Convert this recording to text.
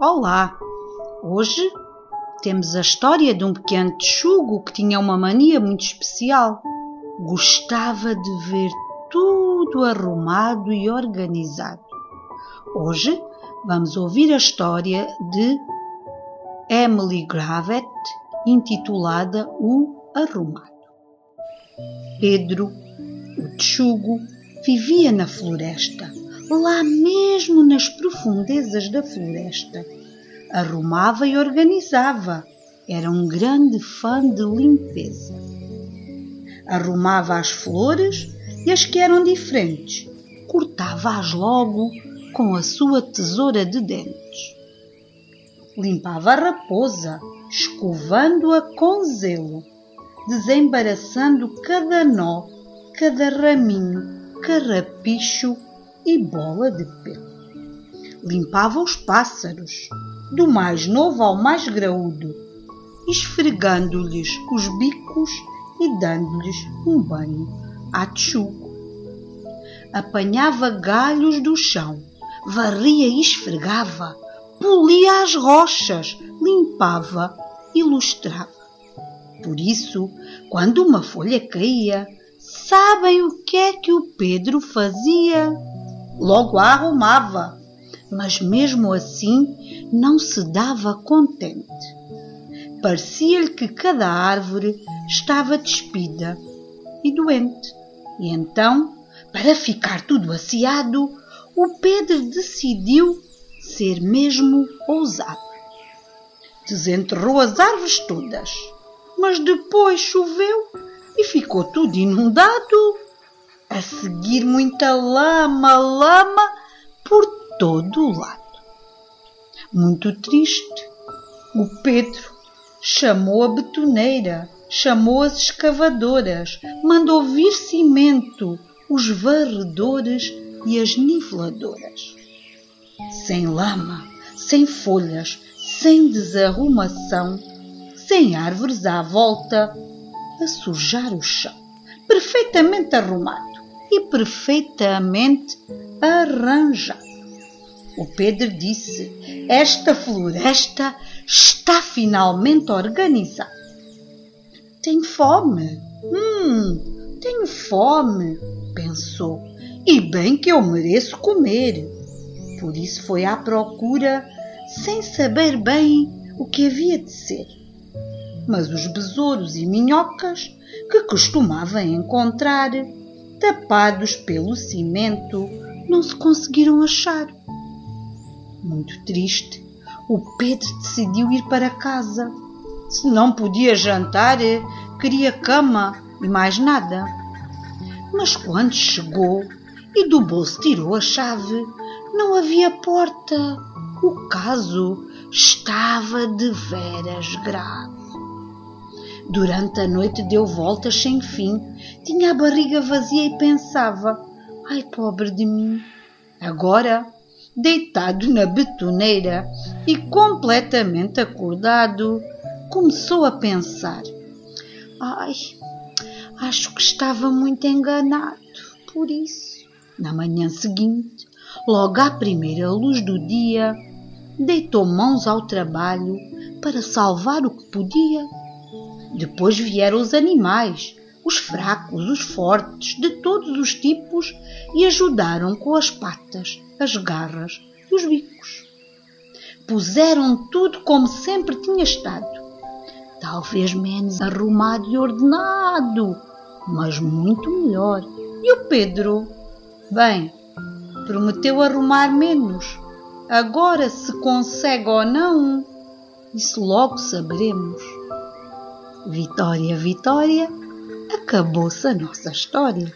Olá! Hoje temos a história de um pequeno texugo que tinha uma mania muito especial. Gostava de ver tudo arrumado e organizado. Hoje vamos ouvir a história de Emily Gravett, intitulada O Arrumado. Pedro, o texugo, vivia na floresta lá mesmo nas profundezas da floresta. Arrumava e organizava. Era um grande fã de limpeza. Arrumava as flores e as que eram diferentes. Cortava-as logo com a sua tesoura de dentes. Limpava a raposa, escovando-a com zelo, desembaraçando cada nó, cada raminho, carrapicho e bola de pelo. Limpava os pássaros, do mais novo ao mais graúdo, esfregando-lhes os bicos e dando-lhes um banho a tchugo. Apanhava galhos do chão, varria e esfregava, polia as rochas, limpava e lustrava. Por isso, quando uma folha caía, sabem o que é que o Pedro fazia? Logo a arrumava, mas mesmo assim não se dava contente. Parecia-lhe que cada árvore estava despida e doente. E então, para ficar tudo aciado, o Pedro decidiu ser mesmo ousado. Desenterrou as árvores todas, mas depois choveu e ficou tudo inundado a seguir muita lama, lama por todo o lado. Muito triste, o Pedro chamou a betoneira, chamou as escavadoras, mandou vir cimento, os varredores e as niveladoras. Sem lama, sem folhas, sem desarrumação, sem árvores à volta, a sujar o chão, perfeitamente arrumado e perfeitamente arranjado. O Pedro disse: Esta floresta está finalmente organizada. Tenho fome. Hum, tenho fome, pensou. E bem que eu mereço comer. Por isso foi à procura, sem saber bem o que havia de ser. Mas os besouros e minhocas que costumava encontrar tapados pelo cimento, não se conseguiram achar. Muito triste, o Pedro decidiu ir para casa. Se não podia jantar, queria cama e mais nada. Mas quando chegou e do bolso tirou a chave, não havia porta. O caso estava de veras grave. Durante a noite deu voltas sem fim, tinha a barriga vazia e pensava: ai, pobre de mim. Agora, deitado na betoneira e completamente acordado, começou a pensar: ai, acho que estava muito enganado. Por isso, na manhã seguinte, logo à primeira luz do dia, deitou mãos ao trabalho para salvar o que podia depois vieram os animais, os fracos, os fortes, de todos os tipos, e ajudaram com as patas, as garras e os bicos. Puseram tudo como sempre tinha estado. Talvez menos arrumado e ordenado, mas muito melhor. E o Pedro? Bem, prometeu arrumar menos. Agora, se consegue ou não, isso logo saberemos. Vitória, Vitória, acabou-se a nossa história.